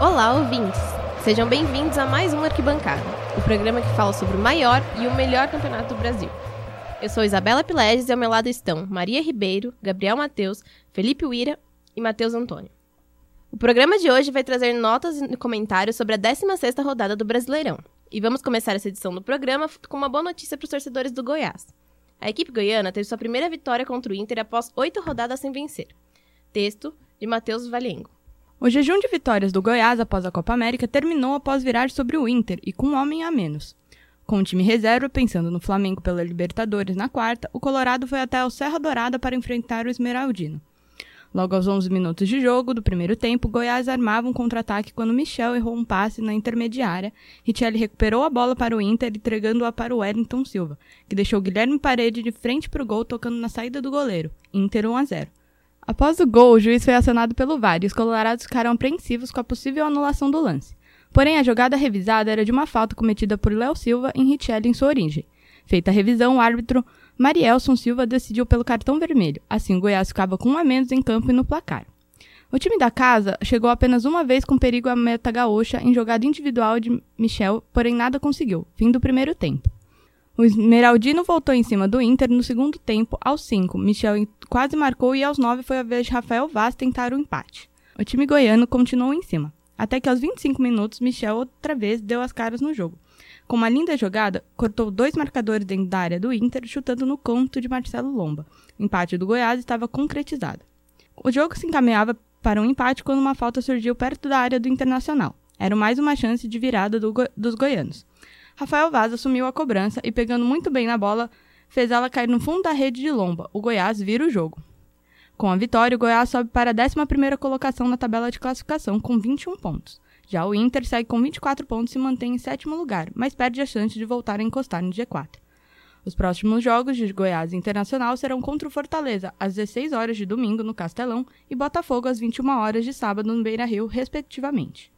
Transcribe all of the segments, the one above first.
Olá, ouvintes! Sejam bem-vindos a mais um Arquibancada, o programa que fala sobre o maior e o melhor campeonato do Brasil. Eu sou Isabela Pileges e ao meu lado estão Maria Ribeiro, Gabriel Matheus, Felipe Uira e Matheus Antônio. O programa de hoje vai trazer notas e comentários sobre a 16ª rodada do Brasileirão. E vamos começar essa edição do programa com uma boa notícia para os torcedores do Goiás. A equipe goiana teve sua primeira vitória contra o Inter após oito rodadas sem vencer. Texto de Matheus Valengo. O jejum de vitórias do Goiás após a Copa América terminou após virar sobre o Inter e com um homem a menos. Com o time reserva pensando no Flamengo pela Libertadores na quarta, o Colorado foi até o Serra Dourada para enfrentar o Esmeraldino. Logo aos 11 minutos de jogo do primeiro tempo, Goiás armava um contra-ataque quando Michel errou um passe na intermediária. Richelli recuperou a bola para o Inter, entregando-a para o Wellington Silva, que deixou Guilherme Parede de frente para o gol, tocando na saída do goleiro. Inter 1 a 0. Após o gol, o juiz foi acionado pelo VAR e os colorados ficaram apreensivos com a possível anulação do lance. Porém, a jogada revisada era de uma falta cometida por Léo Silva em Richelli em sua origem. Feita a revisão, o árbitro Marielson Silva decidiu pelo cartão vermelho. Assim, o Goiás ficava com um a menos em campo e no placar. O time da casa chegou apenas uma vez com perigo à meta gaúcha em jogada individual de Michel, porém nada conseguiu, fim do primeiro tempo. O Esmeraldino voltou em cima do Inter no segundo tempo, aos 5. Michel quase marcou e aos 9 foi a vez de Rafael Vaz tentar o empate. O time goiano continuou em cima, até que aos 25 minutos Michel outra vez deu as caras no jogo. Com uma linda jogada, cortou dois marcadores dentro da área do Inter, chutando no conto de Marcelo Lomba. O empate do Goiás estava concretizado. O jogo se encaminhava para um empate quando uma falta surgiu perto da área do Internacional. Era mais uma chance de virada do go dos goianos. Rafael Vaz assumiu a cobrança e, pegando muito bem na bola, fez ela cair no fundo da rede de Lomba. O Goiás vira o jogo. Com a vitória, o Goiás sobe para a 11ª colocação na tabela de classificação com 21 pontos. Já o Inter segue com 24 pontos e mantém em sétimo lugar, mas perde a chance de voltar a encostar no G4. Os próximos jogos de Goiás Internacional serão contra o Fortaleza, às 16 horas de domingo no Castelão e Botafogo às 21 horas de sábado no Beira-Rio, respectivamente.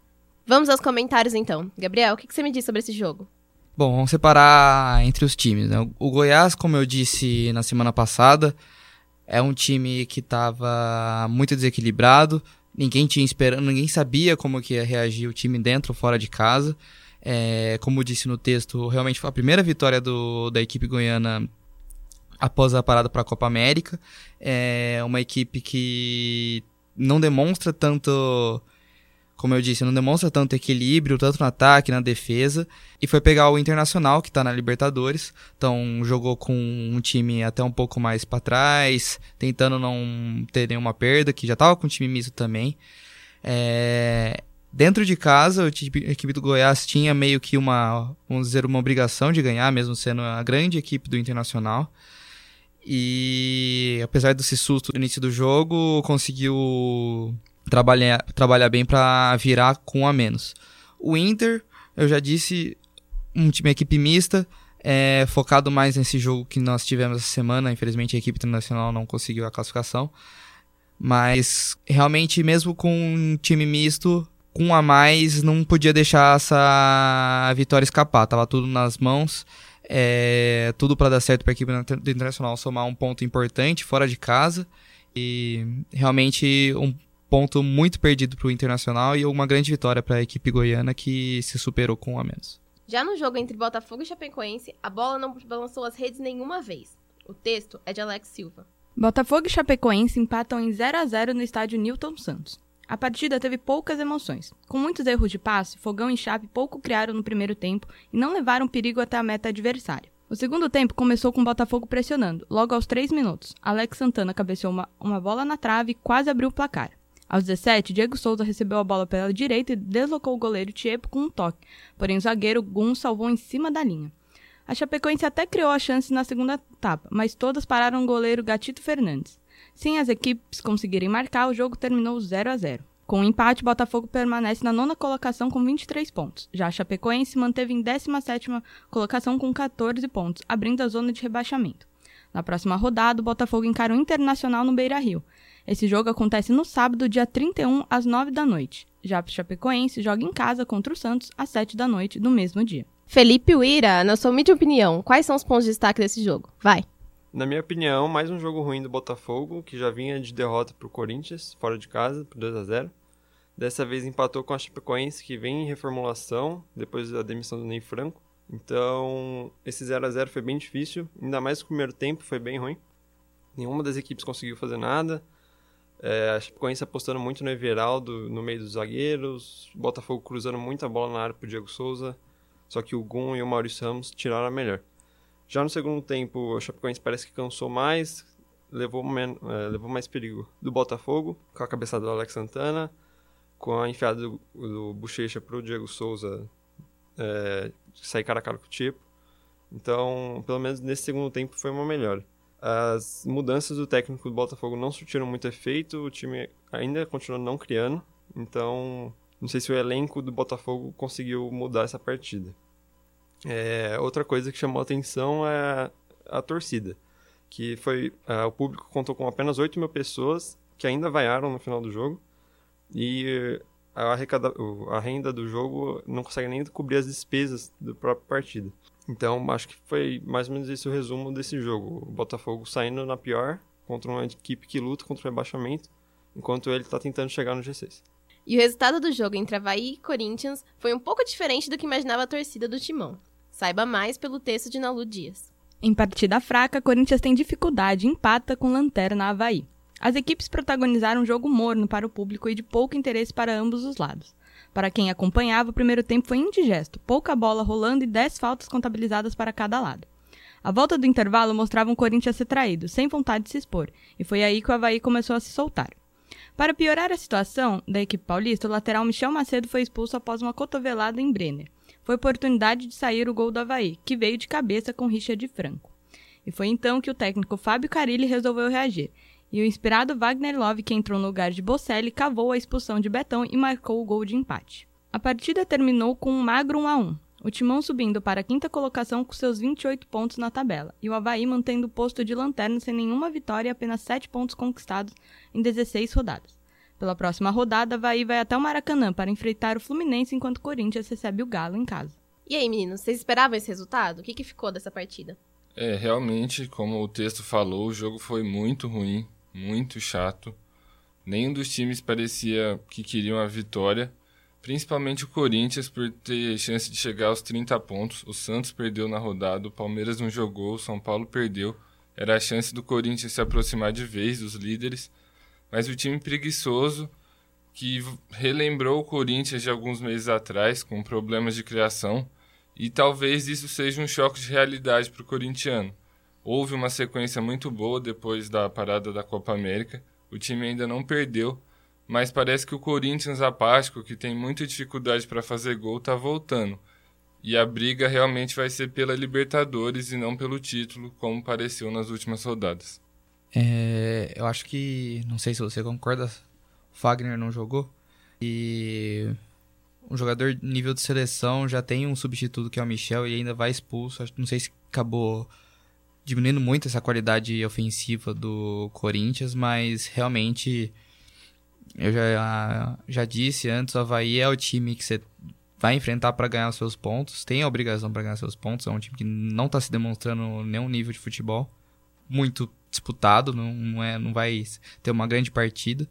Vamos aos comentários então. Gabriel, o que você me diz sobre esse jogo? Bom, vamos separar entre os times. Né? O Goiás, como eu disse na semana passada, é um time que estava muito desequilibrado. Ninguém tinha esperando, ninguém sabia como que ia reagir o time dentro ou fora de casa. É, como disse no texto, realmente foi a primeira vitória do, da equipe goiana após a parada para a Copa América. É uma equipe que não demonstra tanto como eu disse, não demonstra tanto equilíbrio, tanto no ataque, na defesa. E foi pegar o Internacional, que está na Libertadores. Então jogou com um time até um pouco mais para trás, tentando não ter nenhuma perda, que já estava com um time misto também. É... Dentro de casa, a equipe do Goiás tinha meio que uma, vamos dizer, uma obrigação de ganhar, mesmo sendo a grande equipe do Internacional. E apesar desse susto no início do jogo, conseguiu trabalhar, trabalhar bem para virar com a menos. O Inter, eu já disse, um time equipe mista, é, focado mais nesse jogo que nós tivemos essa semana. Infelizmente a equipe internacional não conseguiu a classificação. Mas realmente, mesmo com um time misto, com a mais, não podia deixar essa vitória escapar. Tava tudo nas mãos. É, tudo para dar certo para a equipe Internacional somar um ponto importante fora de casa. E realmente um ponto muito perdido para o Internacional e uma grande vitória para a equipe goiana que se superou com um a menos. Já no jogo entre Botafogo e Chapecoense, a bola não balançou as redes nenhuma vez. O texto é de Alex Silva. Botafogo e Chapecoense empatam em 0 a 0 no estádio Newton Santos. A partida teve poucas emoções. Com muitos erros de passe, Fogão e Chape pouco criaram no primeiro tempo e não levaram perigo até a meta adversária. O segundo tempo começou com o Botafogo pressionando. Logo aos 3 minutos, Alex Santana cabeceou uma, uma bola na trave e quase abriu o placar. Aos 17, Diego Souza recebeu a bola pela direita e deslocou o goleiro Tiepo com um toque, porém o zagueiro Gun salvou em cima da linha. A Chapecoense até criou a chance na segunda etapa, mas todas pararam o goleiro Gatito Fernandes. Sem as equipes conseguirem marcar, o jogo terminou 0 a 0. Com o um empate, Botafogo permanece na nona colocação com 23 pontos. Já a Chapecoense manteve em 17ª colocação com 14 pontos, abrindo a zona de rebaixamento. Na próxima rodada, o Botafogo encara o Internacional no Beira-Rio. Esse jogo acontece no sábado, dia 31, às 9 da noite. Já o Chapecoense joga em casa contra o Santos às 7 da noite do mesmo dia. Felipe Uira, na sua humilde opinião, quais são os pontos de destaque desse jogo? Vai. Na minha opinião, mais um jogo ruim do Botafogo, que já vinha de derrota para o Corinthians, fora de casa, por 2 a 0 Dessa vez empatou com a Chapecoense, que vem em reformulação depois da demissão do Ney Franco. Então, esse 0 a 0 foi bem difícil, ainda mais o primeiro tempo foi bem ruim. Nenhuma das equipes conseguiu fazer nada. É, a Chapecoense apostando muito no Everaldo no meio dos zagueiros, Botafogo cruzando muita bola na área pro Diego Souza, só que o Gun e o Maurício Ramos tiraram a melhor. Já no segundo tempo, o Chapecoense parece que cansou mais, levou, é, levou mais perigo do Botafogo, com a cabeçada do Alex Santana, com a enfiada do, do Bochecha pro Diego Souza é, sair cara a cara com o tipo. Então, pelo menos nesse segundo tempo foi uma melhora. As mudanças do técnico do Botafogo não surtiram muito efeito, o time ainda continua não criando, então não sei se o elenco do Botafogo conseguiu mudar essa partida. É, outra coisa que chamou atenção é a, torcida, que foi uh, o público contou com apenas 8 mil pessoas que ainda vaiaram no final do jogo e a, arrecada, a renda do jogo não consegue nem cobrir as despesas do próprio partido. Então, acho que foi mais ou menos esse o resumo desse jogo. O Botafogo saindo na pior contra uma equipe que luta contra o rebaixamento, enquanto ele está tentando chegar no G6. E o resultado do jogo entre Havaí e Corinthians foi um pouco diferente do que imaginava a torcida do Timão. Saiba mais pelo texto de Nalu Dias. Em partida fraca, Corinthians tem dificuldade e empata com Lanterna Havaí. As equipes protagonizaram um jogo morno para o público e de pouco interesse para ambos os lados. Para quem acompanhava, o primeiro tempo foi indigesto, pouca bola rolando e 10 faltas contabilizadas para cada lado. A volta do intervalo mostrava um Corinthians traído, sem vontade de se expor, e foi aí que o Havaí começou a se soltar. Para piorar a situação da equipe paulista, o lateral Michel Macedo foi expulso após uma cotovelada em Brenner. Foi oportunidade de sair o gol do Havaí, que veio de cabeça com Richard Franco. E foi então que o técnico Fábio Carilli resolveu reagir e o inspirado Wagner Love, que entrou no lugar de Bocelli, cavou a expulsão de Betão e marcou o gol de empate. A partida terminou com um magro 1 a 1. O Timão subindo para a quinta colocação com seus 28 pontos na tabela, e o Havaí mantendo o posto de lanterna sem nenhuma vitória e apenas 7 pontos conquistados em 16 rodadas. Pela próxima rodada, Havaí vai até o Maracanã para enfrentar o Fluminense enquanto o Corinthians recebe o Galo em casa. E aí, meninos, vocês esperavam esse resultado? O que, que ficou dessa partida? É, realmente, como o texto falou, o jogo foi muito ruim muito chato. Nenhum dos times parecia que queriam a vitória, principalmente o Corinthians por ter chance de chegar aos 30 pontos. O Santos perdeu na rodada, o Palmeiras não jogou, o São Paulo perdeu. Era a chance do Corinthians se aproximar de vez dos líderes, mas o time preguiçoso que relembrou o Corinthians de alguns meses atrás com problemas de criação e talvez isso seja um choque de realidade para o corintiano. Houve uma sequência muito boa depois da parada da Copa América. O time ainda não perdeu, mas parece que o Corinthians apático, que tem muita dificuldade para fazer gol, está voltando. E a briga realmente vai ser pela Libertadores e não pelo título, como pareceu nas últimas rodadas. É, eu acho que, não sei se você concorda, Fagner não jogou. E um jogador nível de seleção já tem um substituto que é o Michel e ainda vai expulso. Não sei se acabou diminuindo muito essa qualidade ofensiva do Corinthians, mas realmente eu já, já disse antes, o Havaí é o time que você vai enfrentar para ganhar seus pontos, tem a obrigação para ganhar seus pontos, é um time que não está se demonstrando nenhum nível de futebol muito disputado, não, é, não vai ter uma grande partida.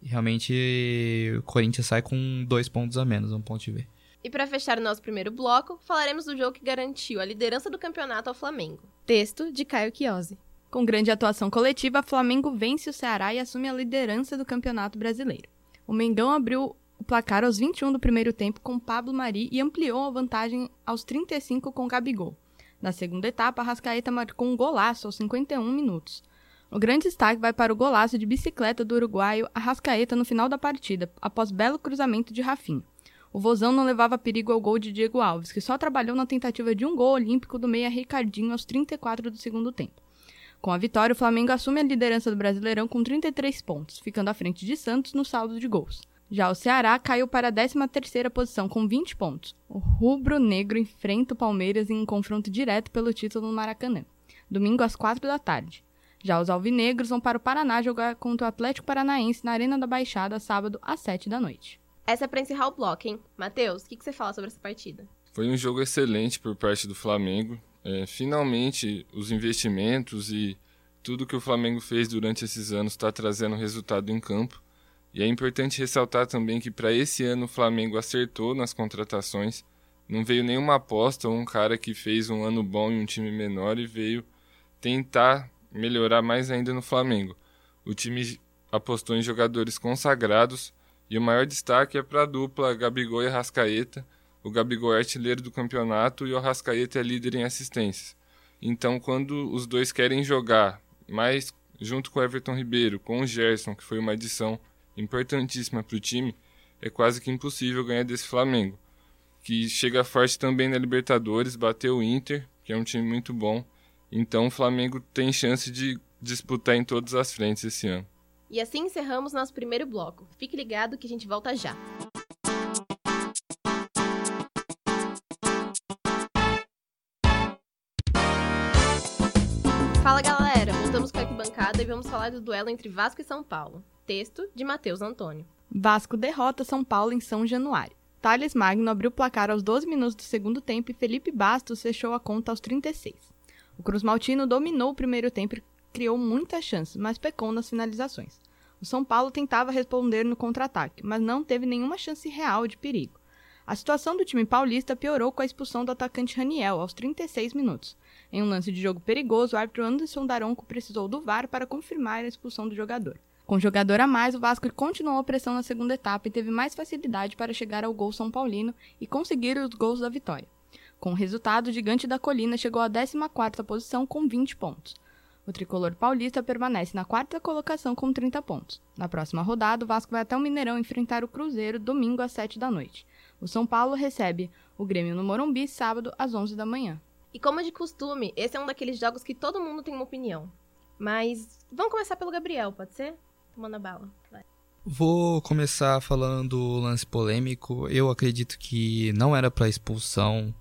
E realmente o Corinthians sai com dois pontos a menos, um ponto de ver. E para fechar o nosso primeiro bloco, falaremos do jogo que garantiu a liderança do campeonato ao Flamengo. Texto de Caio Chiosi. Com grande atuação coletiva, Flamengo vence o Ceará e assume a liderança do Campeonato Brasileiro. O Mengão abriu o placar aos 21 do primeiro tempo com Pablo Mari e ampliou a vantagem aos 35 com Gabigol. Na segunda etapa, Rascaeta marcou um golaço aos 51 minutos. O grande destaque vai para o golaço de bicicleta do uruguaio Arrascaeta no final da partida, após belo cruzamento de Rafinha. O Vozão não levava perigo ao gol de Diego Alves, que só trabalhou na tentativa de um gol olímpico do meia Ricardinho aos 34 do segundo tempo. Com a vitória, o Flamengo assume a liderança do Brasileirão com 33 pontos, ficando à frente de Santos no saldo de gols. Já o Ceará caiu para a 13ª posição com 20 pontos. O rubro-negro enfrenta o Palmeiras em um confronto direto pelo título no Maracanã, domingo às 4 da tarde. Já os alvinegros vão para o Paraná jogar contra o Atlético Paranaense na Arena da Baixada sábado às 7 da noite. Essa é pra encerrar o bloco, hein? Matheus, o que, que você fala sobre essa partida? Foi um jogo excelente por parte do Flamengo. É, finalmente, os investimentos e tudo que o Flamengo fez durante esses anos está trazendo resultado em campo. E é importante ressaltar também que para esse ano o Flamengo acertou nas contratações. Não veio nenhuma aposta ou um cara que fez um ano bom em um time menor e veio tentar melhorar mais ainda no Flamengo. O time apostou em jogadores consagrados e o maior destaque é para a dupla Gabigol e Arrascaeta. O Gabigol é artilheiro do campeonato e o Arrascaeta é líder em assistências. Então, quando os dois querem jogar mais junto com o Everton Ribeiro, com o Gerson, que foi uma adição importantíssima para o time, é quase que impossível ganhar desse Flamengo, que chega forte também na Libertadores, bateu o Inter, que é um time muito bom. Então, o Flamengo tem chance de disputar em todas as frentes esse ano. E assim encerramos nosso primeiro bloco. Fique ligado que a gente volta já. Fala galera, voltamos com a arquibancada e vamos falar do duelo entre Vasco e São Paulo. Texto de Matheus Antônio. Vasco derrota São Paulo em São Januário. Thales Magno abriu o placar aos 12 minutos do segundo tempo e Felipe Bastos fechou a conta aos 36. O Cruz Maltino dominou o primeiro tempo e criou muitas chances, mas pecou nas finalizações. O São Paulo tentava responder no contra-ataque, mas não teve nenhuma chance real de perigo. A situação do time paulista piorou com a expulsão do atacante Raniel aos 36 minutos. Em um lance de jogo perigoso, o árbitro Anderson Daronco precisou do VAR para confirmar a expulsão do jogador. Com jogador a mais, o Vasco continuou a pressão na segunda etapa e teve mais facilidade para chegar ao gol São Paulino e conseguir os gols da vitória. Com o resultado, o Gigante da Colina chegou à 14ª posição com 20 pontos. O tricolor paulista permanece na quarta colocação com 30 pontos. Na próxima rodada, o Vasco vai até o Mineirão enfrentar o Cruzeiro domingo às 7 da noite. O São Paulo recebe o Grêmio no Morumbi sábado às 11 da manhã. E como de costume, esse é um daqueles jogos que todo mundo tem uma opinião. Mas vamos começar pelo Gabriel, pode ser? Tomando a bala. Vai. Vou começar falando do lance polêmico. Eu acredito que não era para expulsão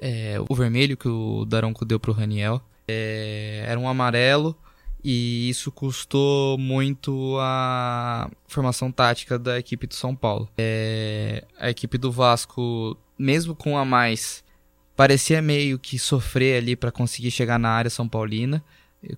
é, o vermelho que o Daronco deu pro Raniel. É, era um amarelo e isso custou muito a formação tática da equipe do São Paulo. É, a equipe do Vasco, mesmo com a mais, parecia meio que sofrer ali para conseguir chegar na área São Paulina.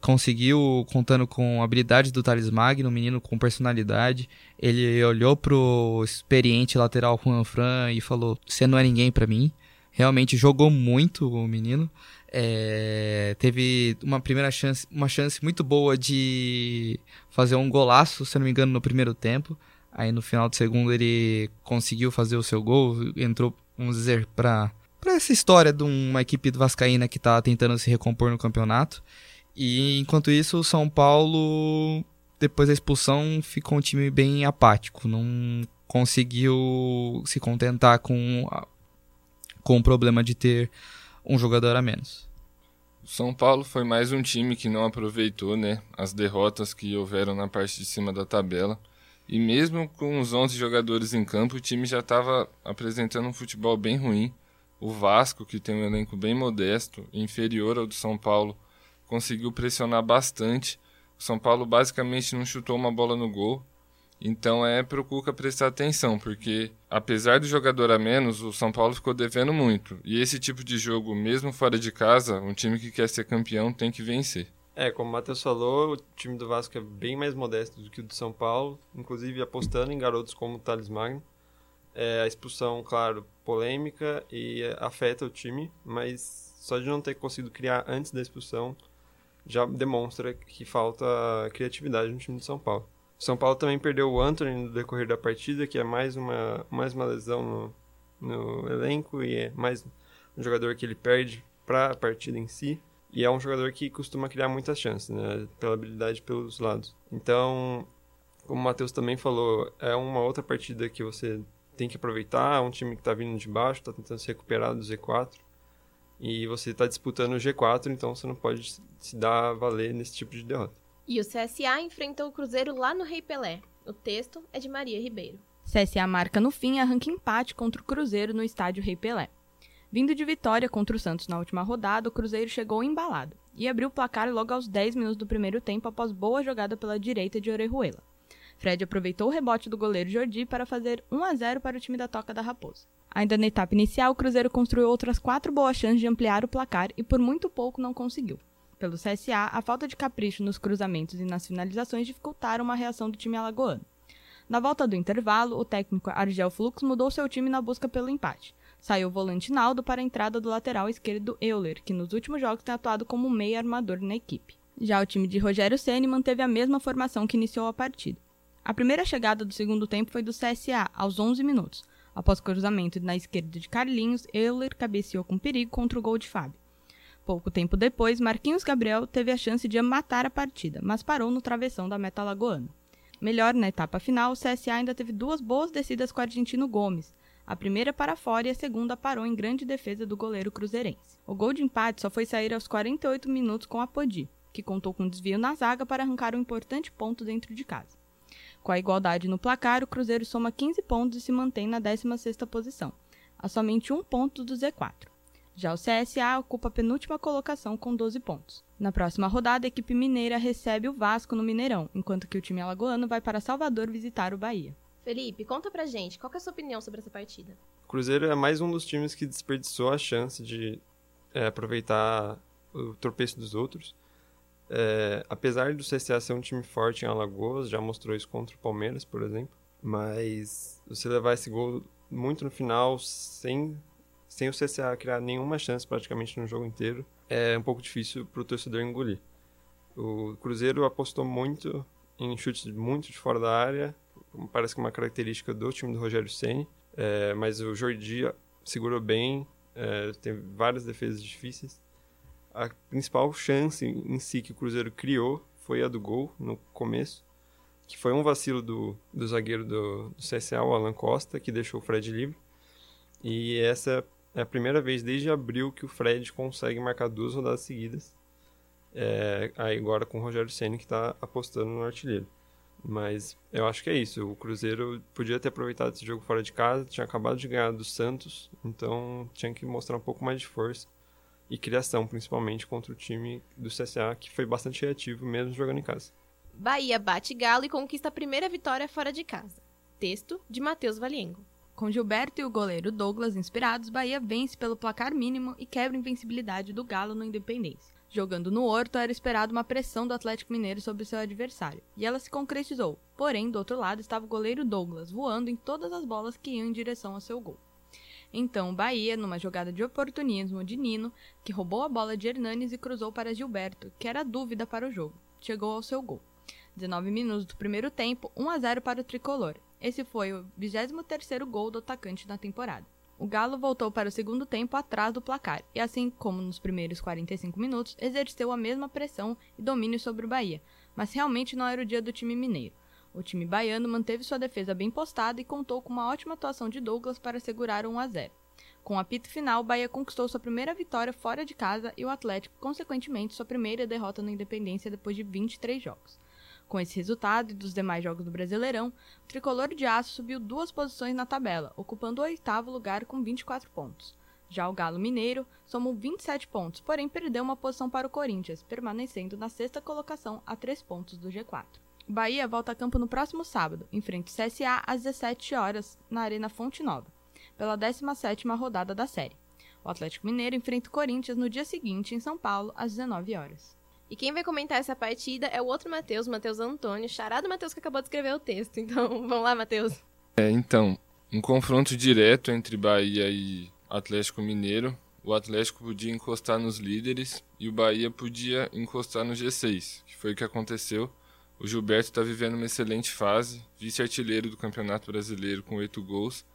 Conseguiu, contando com a habilidade do Thales Magno, um menino com personalidade. Ele olhou pro experiente lateral Juan Fran e falou: Você não é ninguém para mim. Realmente jogou muito o menino. É, teve uma primeira chance, uma chance muito boa de fazer um golaço, se não me engano, no primeiro tempo. Aí no final do segundo ele conseguiu fazer o seu gol, entrou, vamos dizer, para para essa história de uma equipe do Vascaína que tá tentando se recompor no campeonato. E enquanto isso, o São Paulo, depois da expulsão, ficou um time bem apático, não conseguiu se contentar com com o problema de ter um jogador a menos. O São Paulo foi mais um time que não aproveitou né, as derrotas que houveram na parte de cima da tabela. E mesmo com os 11 jogadores em campo, o time já estava apresentando um futebol bem ruim. O Vasco, que tem um elenco bem modesto, inferior ao do São Paulo, conseguiu pressionar bastante. O São Paulo basicamente não chutou uma bola no gol. Então é pro Cuca prestar atenção, porque apesar do jogador a menos, o São Paulo ficou devendo muito. E esse tipo de jogo, mesmo fora de casa, um time que quer ser campeão tem que vencer. É, como o Matheus falou, o time do Vasco é bem mais modesto do que o do São Paulo, inclusive apostando em garotos como o Thales Magno. É, a expulsão, claro, polêmica e afeta o time, mas só de não ter conseguido criar antes da expulsão já demonstra que falta criatividade no time do São Paulo. São Paulo também perdeu o Anthony no decorrer da partida, que é mais uma, mais uma lesão no, no elenco e é mais um jogador que ele perde para a partida em si. E é um jogador que costuma criar muitas chances, né? Pela habilidade pelos lados. Então, como o Matheus também falou, é uma outra partida que você tem que aproveitar. É um time que está vindo de baixo, está tentando se recuperar do Z4. E você está disputando o G4, então você não pode se dar a valer nesse tipo de derrota. E o CSA enfrentou o Cruzeiro lá no Rei Pelé. O texto é de Maria Ribeiro. CSA marca no fim arranca empate contra o Cruzeiro no estádio Rei Pelé. Vindo de vitória contra o Santos na última rodada, o Cruzeiro chegou embalado e abriu o placar logo aos 10 minutos do primeiro tempo após boa jogada pela direita de Orejuela. Fred aproveitou o rebote do goleiro Jordi para fazer 1 a 0 para o time da Toca da Raposa. Ainda na etapa inicial, o Cruzeiro construiu outras quatro boas chances de ampliar o placar e por muito pouco não conseguiu. Pelo CSA, a falta de capricho nos cruzamentos e nas finalizações dificultaram uma reação do time alagoano. Na volta do intervalo, o técnico Argel Flux mudou seu time na busca pelo empate. Saiu o volante Naldo para a entrada do lateral esquerdo Euler, que nos últimos jogos tem atuado como meio armador na equipe. Já o time de Rogério Ceni manteve a mesma formação que iniciou a partida. A primeira chegada do segundo tempo foi do CSA, aos 11 minutos. Após cruzamento na esquerda de Carlinhos, Euler cabeceou com perigo contra o gol de Fábio. Pouco tempo depois, Marquinhos Gabriel teve a chance de matar a partida, mas parou no travessão da meta lagoana. Melhor, na etapa final, o CSA ainda teve duas boas descidas com o argentino Gomes, a primeira para fora e a segunda parou em grande defesa do goleiro cruzeirense. O gol de empate só foi sair aos 48 minutos com a Podi, que contou com um desvio na zaga para arrancar um importante ponto dentro de casa. Com a igualdade no placar, o Cruzeiro soma 15 pontos e se mantém na 16ª posição, a somente um ponto do Z4. Já o CSA ocupa a penúltima colocação com 12 pontos. Na próxima rodada, a equipe mineira recebe o Vasco no Mineirão, enquanto que o time alagoano vai para Salvador visitar o Bahia. Felipe, conta pra gente, qual é a sua opinião sobre essa partida? O Cruzeiro é mais um dos times que desperdiçou a chance de é, aproveitar o tropeço dos outros. É, apesar do CSA ser um time forte em Alagoas, já mostrou isso contra o Palmeiras, por exemplo. Mas você levar esse gol muito no final, sem, sem o CSA criar nenhuma chance praticamente no jogo inteiro, é um pouco difícil para o torcedor engolir. O Cruzeiro apostou muito em chutes muito de fora da área, parece que é uma característica do time do Rogério Ceni, é, mas o Jordi segurou bem, é, teve várias defesas difíceis. A principal chance em si que o Cruzeiro criou foi a do gol no começo, que foi um vacilo do, do zagueiro do, do CSA, o Alan Costa, que deixou o Fred livre. E essa é a primeira vez desde abril que o Fred consegue marcar duas rodadas seguidas. É, aí agora com o Rogério Senna que está apostando no artilheiro. Mas eu acho que é isso. O Cruzeiro podia ter aproveitado esse jogo fora de casa, tinha acabado de ganhar do Santos, então tinha que mostrar um pouco mais de força e criação, principalmente contra o time do CSA, que foi bastante reativo mesmo jogando em casa. Bahia bate Galo e conquista a primeira vitória fora de casa. Texto de Matheus Valiengo. Com Gilberto e o goleiro Douglas inspirados, Bahia vence pelo placar mínimo e quebra a invencibilidade do Galo no Independência. Jogando no Horto, era esperado uma pressão do Atlético Mineiro sobre seu adversário, e ela se concretizou. Porém, do outro lado estava o goleiro Douglas, voando em todas as bolas que iam em direção ao seu gol. Então, Bahia, numa jogada de oportunismo de Nino, que roubou a bola de Hernanes e cruzou para Gilberto, que era dúvida para o jogo, chegou ao seu gol. 19 minutos do primeiro tempo, 1 a 0 para o tricolor. Esse foi o 23º gol do atacante na temporada. O Galo voltou para o segundo tempo atrás do placar e, assim como nos primeiros 45 minutos, exerceu a mesma pressão e domínio sobre o Bahia, mas realmente não era o dia do time mineiro. O time baiano manteve sua defesa bem postada e contou com uma ótima atuação de Douglas para segurar 1 a 0. Com o apito final, o Bahia conquistou sua primeira vitória fora de casa e o Atlético, consequentemente, sua primeira derrota na Independência depois de 23 jogos. Com esse resultado e dos demais jogos do Brasileirão, o tricolor de aço subiu duas posições na tabela, ocupando o oitavo lugar com 24 pontos. Já o Galo Mineiro somou 27 pontos, porém perdeu uma posição para o Corinthians, permanecendo na sexta colocação a 3 pontos do G4. O Bahia volta a campo no próximo sábado, em frente ao CSA às 17 horas, na Arena Fonte Nova, pela 17ª rodada da série. O Atlético Mineiro enfrenta o Corinthians no dia seguinte, em São Paulo, às 19 horas. E quem vai comentar essa partida é o outro Matheus, Matheus Antônio, charado Matheus que acabou de escrever o texto. Então, vamos lá, Matheus. É, então, um confronto direto entre Bahia e Atlético Mineiro. O Atlético podia encostar nos líderes e o Bahia podia encostar no G6, que foi o que aconteceu. O Gilberto está vivendo uma excelente fase, vice-artilheiro do Campeonato Brasileiro com oito gols.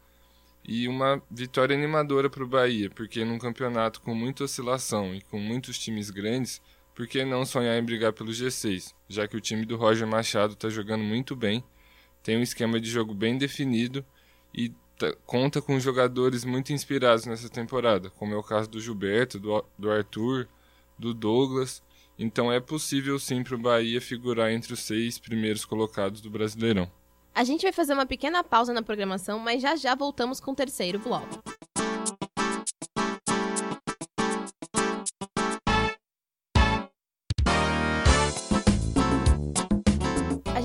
E uma vitória animadora para o Bahia, porque num campeonato com muita oscilação e com muitos times grandes, por que não sonhar em brigar pelo G6, já que o time do Roger Machado está jogando muito bem, tem um esquema de jogo bem definido e tá, conta com jogadores muito inspirados nessa temporada, como é o caso do Gilberto, do, do Arthur, do Douglas. Então é possível sim para o Bahia figurar entre os seis primeiros colocados do Brasileirão. A gente vai fazer uma pequena pausa na programação, mas já já voltamos com o terceiro bloco.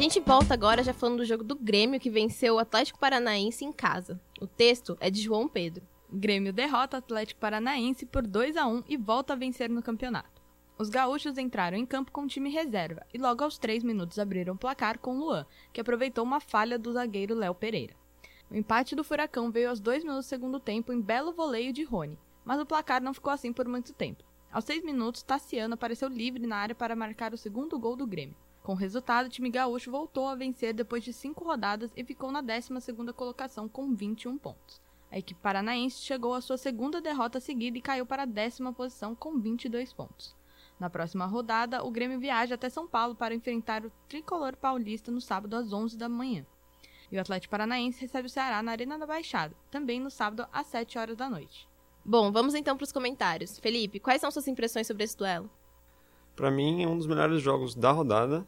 Gente volta agora já falando do jogo do Grêmio que venceu o Atlético Paranaense em casa. O texto é de João Pedro. Grêmio derrota o Atlético Paranaense por 2 a 1 e volta a vencer no campeonato. Os gaúchos entraram em campo com time reserva e logo aos 3 minutos abriram o placar com Luan, que aproveitou uma falha do zagueiro Léo Pereira. O empate do Furacão veio aos 2 minutos do segundo tempo em belo voleio de Rony, mas o placar não ficou assim por muito tempo. Aos 6 minutos, Tassiano apareceu livre na área para marcar o segundo gol do Grêmio. Com o resultado, o time gaúcho voltou a vencer depois de cinco rodadas e ficou na 12ª colocação com 21 pontos. A equipe paranaense chegou à sua segunda derrota seguida e caiu para a décima posição com 22 pontos. Na próxima rodada, o Grêmio viaja até São Paulo para enfrentar o tricolor paulista no sábado às 11 da manhã. E o Atlético Paranaense recebe o Ceará na Arena da Baixada, também no sábado às 7 horas da noite. Bom, vamos então para os comentários. Felipe, quais são suas impressões sobre esse duelo? Para mim, é um dos melhores jogos da rodada.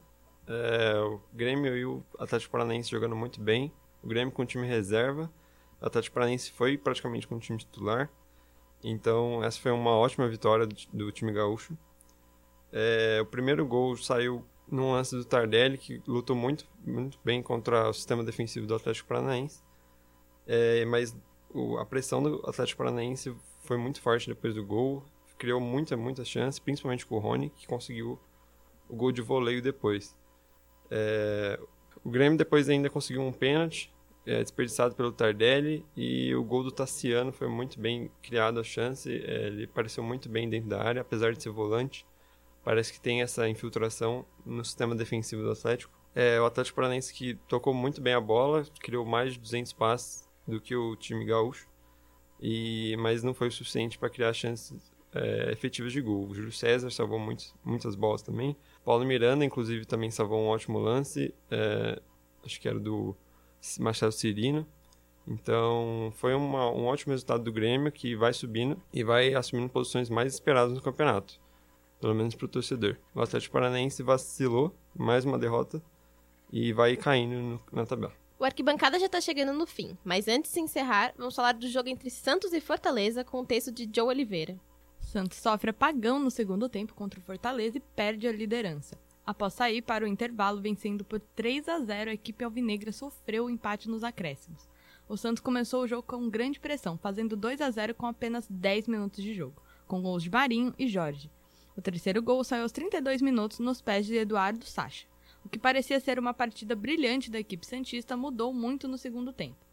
É, o Grêmio e o Atlético Paranaense jogando muito bem. O Grêmio com o time reserva. O Atlético Paranaense foi praticamente com o time titular. Então, essa foi uma ótima vitória do, do time gaúcho. É, o primeiro gol saiu num lance do Tardelli, que lutou muito, muito bem contra o sistema defensivo do Atlético Paranaense. É, mas o, a pressão do Atlético Paranaense foi muito forte depois do gol. Criou muita, muita chance, principalmente com o Rony, que conseguiu o gol de voleio depois. É, o Grêmio depois ainda conseguiu um pênalti, é, desperdiçado pelo Tardelli, e o gol do Tassiano foi muito bem criado a chance. É, ele apareceu muito bem dentro da área, apesar de ser volante parece que tem essa infiltração no sistema defensivo do Atlético. É, o Atlético Paranaense que tocou muito bem a bola, criou mais de 200 passes do que o time gaúcho, e, mas não foi o suficiente para criar chances é, efetivas de gol. O Júlio César salvou muitos, muitas bolas também. Paulo Miranda, inclusive, também salvou um ótimo lance, é, acho que era do Machado Cirino. Então, foi uma, um ótimo resultado do Grêmio, que vai subindo e vai assumindo posições mais esperadas no campeonato pelo menos para o torcedor. O Atlético Paranaense vacilou, mais uma derrota, e vai caindo no, na tabela. O Arquibancada já está chegando no fim, mas antes de encerrar, vamos falar do jogo entre Santos e Fortaleza com o texto de Joe Oliveira. Santos sofre apagão no segundo tempo contra o Fortaleza e perde a liderança. Após sair para o intervalo vencendo por 3 a 0, a equipe alvinegra sofreu o empate nos acréscimos. O Santos começou o jogo com grande pressão, fazendo 2 a 0 com apenas 10 minutos de jogo, com gols de Marinho e Jorge. O terceiro gol saiu aos 32 minutos nos pés de Eduardo Sacha. O que parecia ser uma partida brilhante da equipe Santista mudou muito no segundo tempo.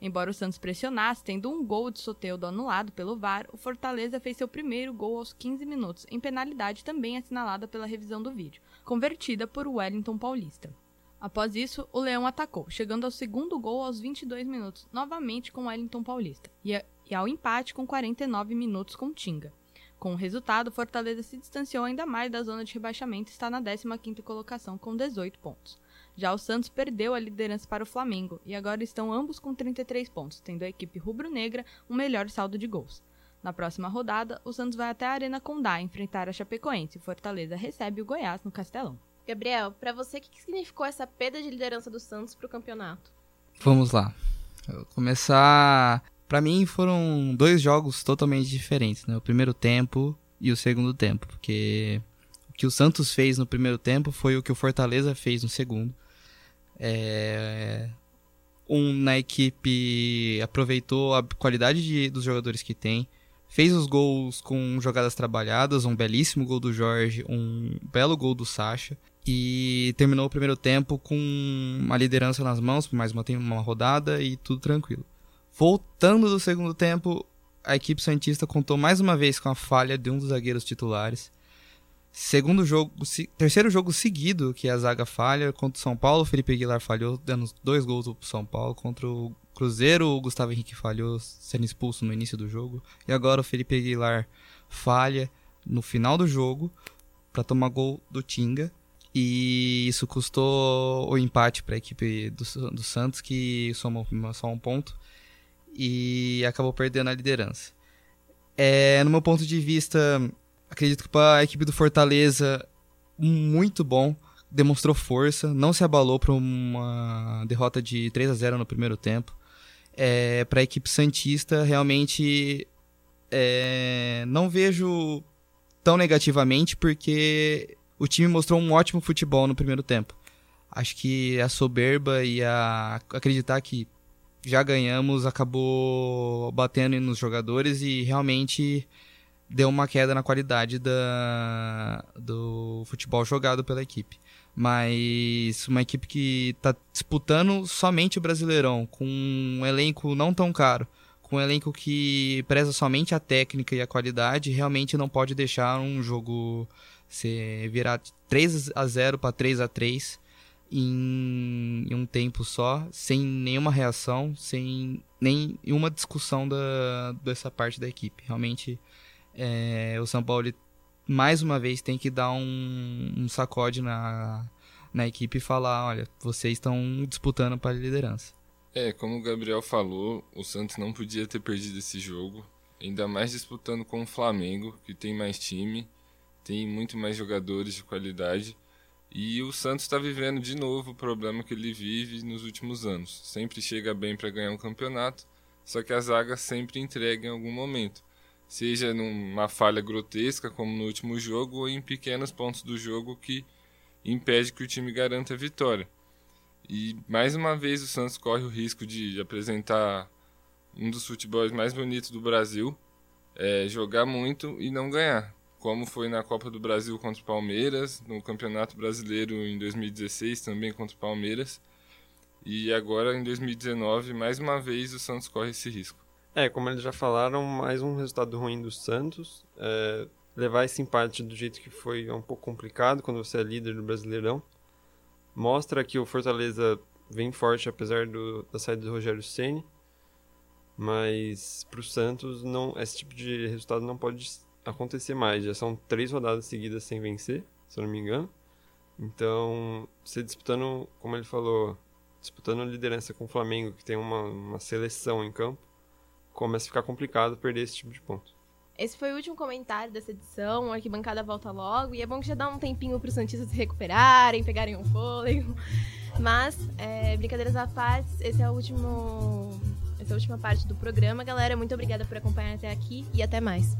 Embora o Santos pressionasse, tendo um gol de Soteudo anulado pelo VAR, o Fortaleza fez seu primeiro gol aos 15 minutos, em penalidade também assinalada pela revisão do vídeo, convertida por Wellington Paulista. Após isso, o Leão atacou, chegando ao segundo gol aos 22 minutos, novamente com Wellington Paulista, e ao empate com 49 minutos com Tinga. Com o resultado, Fortaleza se distanciou ainda mais da zona de rebaixamento e está na 15ª colocação com 18 pontos. Já o Santos perdeu a liderança para o Flamengo e agora estão ambos com 33 pontos, tendo a equipe rubro-negra um melhor saldo de gols. Na próxima rodada, o Santos vai até a Arena Condá enfrentar a Chapecoense e Fortaleza recebe o Goiás no Castelão. Gabriel, para você, o que significou essa perda de liderança do Santos para o campeonato? Vamos lá. Eu vou começar para mim foram dois jogos totalmente diferentes, né? O primeiro tempo e o segundo tempo, porque que o Santos fez no primeiro tempo foi o que o Fortaleza fez no segundo. É... Um na equipe aproveitou a qualidade de, dos jogadores que tem, fez os gols com jogadas trabalhadas, um belíssimo gol do Jorge, um belo gol do Sacha e terminou o primeiro tempo com uma liderança nas mãos, mais uma, uma rodada e tudo tranquilo. Voltando do segundo tempo, a equipe Santista contou mais uma vez com a falha de um dos zagueiros titulares. Segundo jogo, terceiro jogo seguido que a zaga falha contra o São Paulo, Felipe Aguilar falhou, dando dois gols pro São Paulo. Contra o Cruzeiro, o Gustavo Henrique falhou, sendo expulso no início do jogo. E agora o Felipe Aguilar falha no final do jogo para tomar gol do Tinga. E isso custou o empate para a equipe do, do Santos, que somou só um ponto e acabou perdendo a liderança. É, no meu ponto de vista, acredito que para a equipe do Fortaleza, muito bom, demonstrou força, não se abalou para uma derrota de 3 a 0 no primeiro tempo. É, para a equipe Santista, realmente é, não vejo tão negativamente, porque o time mostrou um ótimo futebol no primeiro tempo. Acho que a soberba e a acreditar que já ganhamos, acabou batendo nos jogadores e realmente deu uma queda na qualidade da, do futebol jogado pela equipe. Mas uma equipe que está disputando somente o Brasileirão, com um elenco não tão caro, com um elenco que preza somente a técnica e a qualidade, realmente não pode deixar um jogo se virar 3 a 0 para 3 a 3 em, um tempo só, sem nenhuma reação, sem nenhuma discussão da, dessa parte da equipe. Realmente, é, o São Paulo mais uma vez tem que dar um, um sacode na, na equipe e falar: olha, vocês estão disputando para a liderança. É, como o Gabriel falou, o Santos não podia ter perdido esse jogo, ainda mais disputando com o Flamengo, que tem mais time, tem muito mais jogadores de qualidade. E o Santos está vivendo de novo o problema que ele vive nos últimos anos. Sempre chega bem para ganhar um campeonato, só que a zaga sempre entrega em algum momento. Seja numa falha grotesca, como no último jogo, ou em pequenos pontos do jogo que impede que o time garanta a vitória. E mais uma vez o Santos corre o risco de apresentar um dos futebols mais bonitos do Brasil, é, jogar muito e não ganhar como foi na Copa do Brasil contra o Palmeiras, no Campeonato Brasileiro em 2016 também contra o Palmeiras. E agora em 2019, mais uma vez, o Santos corre esse risco. É, como eles já falaram, mais um resultado ruim do Santos. É, levar esse empate do jeito que foi é um pouco complicado quando você é líder do Brasileirão. Mostra que o Fortaleza vem forte apesar do, da saída do Rogério Ceni, mas para o Santos não, esse tipo de resultado não pode acontecer mais. Já são três rodadas seguidas sem vencer, se eu não me engano. Então, você disputando, como ele falou, disputando a liderança com o Flamengo, que tem uma, uma seleção em campo, começa a ficar complicado perder esse tipo de ponto. Esse foi o último comentário dessa edição. A arquibancada volta logo. E é bom que já dá um tempinho para os Santistas se recuperarem, pegarem um fôlego. Mas, é, brincadeiras à parte, esse é o último. Essa é a última parte do programa, galera. Muito obrigada por acompanhar até aqui e até mais.